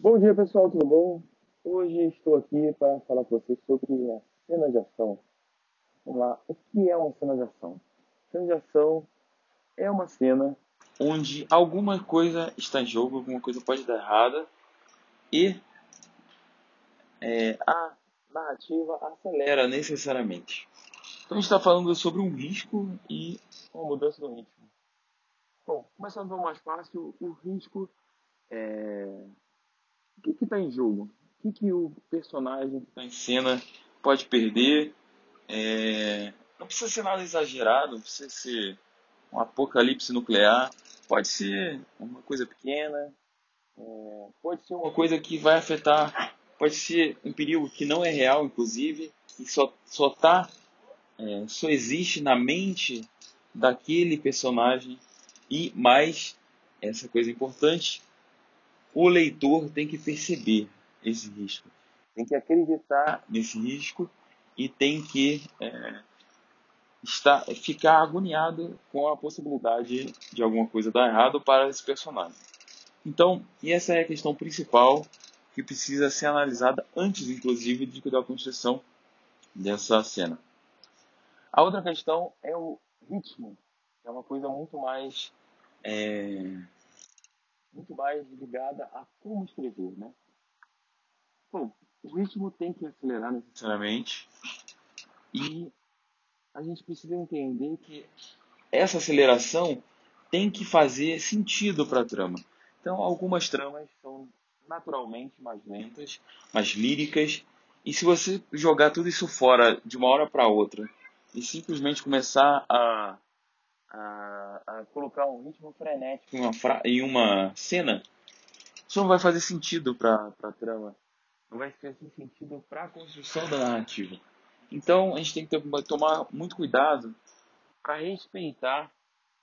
Bom dia pessoal, tudo bom? Hoje estou aqui para falar com vocês sobre a cena de ação. Vamos lá, o que é uma cena de ação? Cena de ação é uma cena onde alguma coisa está em jogo, alguma coisa pode dar errada e é, a narrativa acelera necessariamente. Então a gente está falando sobre um risco e uma mudança do ritmo. Bom, começando pelo mais fácil, o risco é o que está em jogo? O que, que o personagem que está em cena pode perder? É... Não precisa ser nada exagerado, não precisa ser um apocalipse nuclear. Pode ser uma coisa pequena, é... pode ser uma coisa que vai afetar, pode ser um perigo que não é real, inclusive, que só, só tá, é, só existe na mente daquele personagem e mais essa coisa importante o leitor tem que perceber esse risco, tem que acreditar nesse risco e tem que é, estar, ficar agoniado com a possibilidade de alguma coisa dar errado para esse personagem. Então, essa é a questão principal que precisa ser analisada antes, inclusive, de da construção dessa cena. A outra questão é o ritmo, que é uma coisa muito mais é, muito mais ligada a como escrever, né? Bom, o ritmo tem que acelerar necessariamente e a gente precisa entender que essa aceleração tem que fazer sentido para a trama. Então, algumas tramas são naturalmente mais lentas, mais líricas, e se você jogar tudo isso fora de uma hora para outra e simplesmente começar a a, a colocar um ritmo frenético em uma, fra em uma cena, isso não vai fazer sentido para a trama. Não vai fazer sentido para a construção da narrativa. Então a gente tem que ter, tomar muito cuidado para respeitar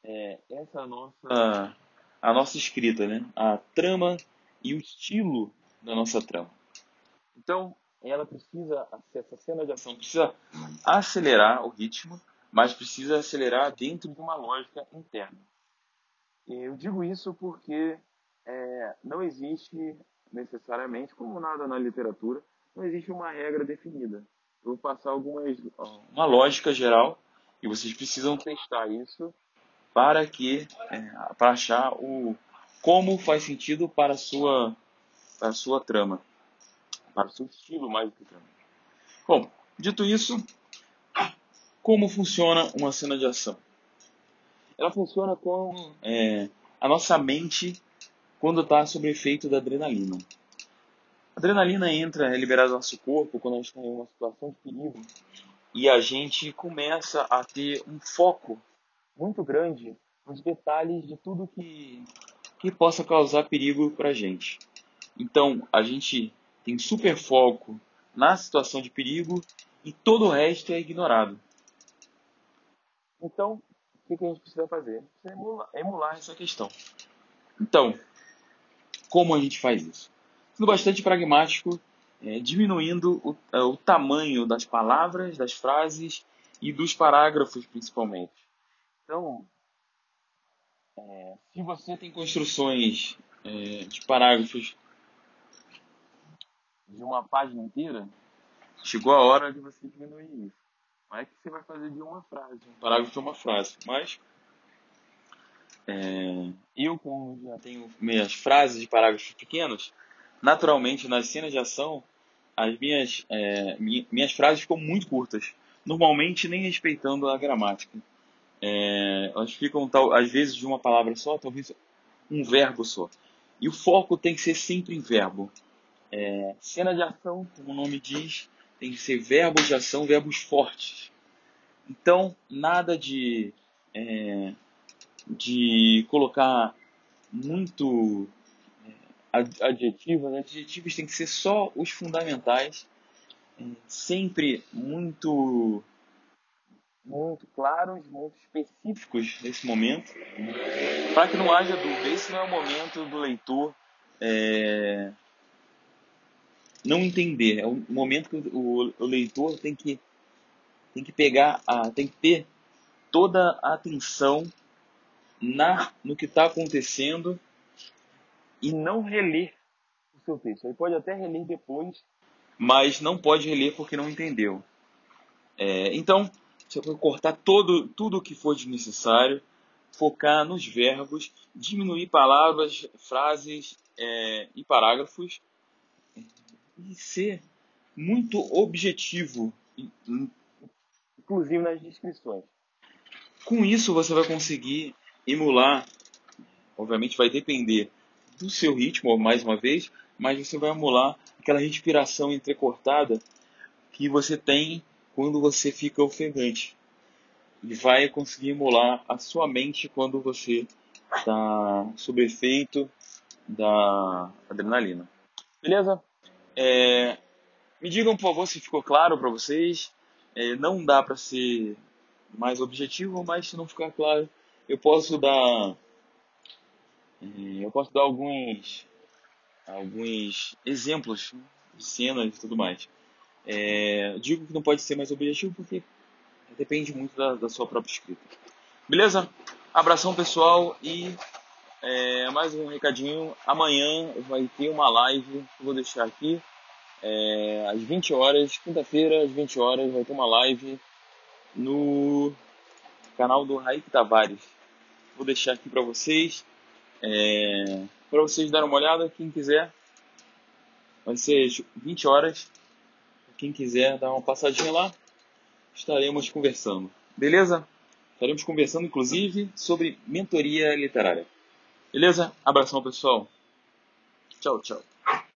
é, essa nossa a nossa escrita, né? A trama e o estilo da nossa trama. Então ela precisa essa cena de ação precisa acelerar o ritmo mas precisa acelerar dentro de uma lógica interna. Eu digo isso porque é, não existe necessariamente, como nada na literatura, não existe uma regra definida. Eu vou passar algumas uma lógica geral e vocês precisam testar isso para que é, para achar o como faz sentido para a sua para a sua trama, para o seu estilo mais do que trama. Bom, dito isso, como funciona uma cena de ação? Ela funciona como é, a nossa mente quando está sob efeito da adrenalina. A adrenalina entra, é liberada no nosso corpo quando a gente está em uma situação de perigo e a gente começa a ter um foco muito grande nos detalhes de tudo que, que possa causar perigo para a gente. Então, a gente tem super foco na situação de perigo e todo o resto é ignorado. Então, o que a gente precisa fazer? Precisa emular, emular essa questão. Então, como a gente faz isso? Sendo bastante pragmático, é, diminuindo o, é, o, tamanho das palavras, das frases e dos parágrafos, principalmente. Então, é, se você tem construções é, de parágrafos de uma página inteira, chegou a hora de você diminuir isso. Não é que você vai fazer de uma frase, um parágrafo de uma frase. Mas é, eu, como já tenho minhas frases de parágrafos pequenos, naturalmente nas cenas de ação, as minhas, é, minhas frases ficam muito curtas. Normalmente nem respeitando a gramática. É, elas ficam, tal, às vezes, de uma palavra só, talvez um verbo só. E o foco tem que ser sempre em verbo. É, cena de ação, como o nome diz, tem que ser verbos de ação, verbos fortes. Então, nada de, é, de colocar muito é, adjetivos. Adjetivos tem que ser só os fundamentais, é, sempre muito muito claros, muito específicos nesse momento, para que não haja dúvida. Esse não é o momento do leitor é, não entender. É o momento que o, o leitor tem que, tem que pegar, a, tem que ter toda a atenção na, no que está acontecendo e não reler o seu texto. Ele pode até reler depois, mas não pode reler porque não entendeu. É, então, você vai cortar todo, tudo o que for desnecessário, focar nos verbos, diminuir palavras, frases é, e parágrafos e ser muito objetivo, inclusive nas descrições. Com isso, você vai conseguir emular, obviamente vai depender do seu ritmo, mais uma vez, mas você vai emular aquela respiração entrecortada que você tem quando você fica ofegante. E vai conseguir emular a sua mente quando você está sob efeito da adrenalina. Beleza? É, me digam, por favor, se ficou claro para vocês. É, não dá para ser mais objetivo, mas se não ficar claro, eu posso dar é, eu posso dar alguns alguns exemplos de cenas e tudo mais. É, digo que não pode ser mais objetivo porque depende muito da, da sua própria escrita. Beleza? Abração pessoal e é, mais um recadinho. Amanhã vai ter uma live vou deixar aqui. É, às 20 horas, quinta-feira, às 20 horas, vai ter uma live no canal do Raik Tavares. Vou deixar aqui para vocês. É, para vocês darem uma olhada, quem quiser. Vai ser 20 horas. Quem quiser dar uma passadinha lá, estaremos conversando. Beleza? Estaremos conversando, inclusive, sobre mentoria literária. Beleza? Abração, pessoal. Tchau, tchau.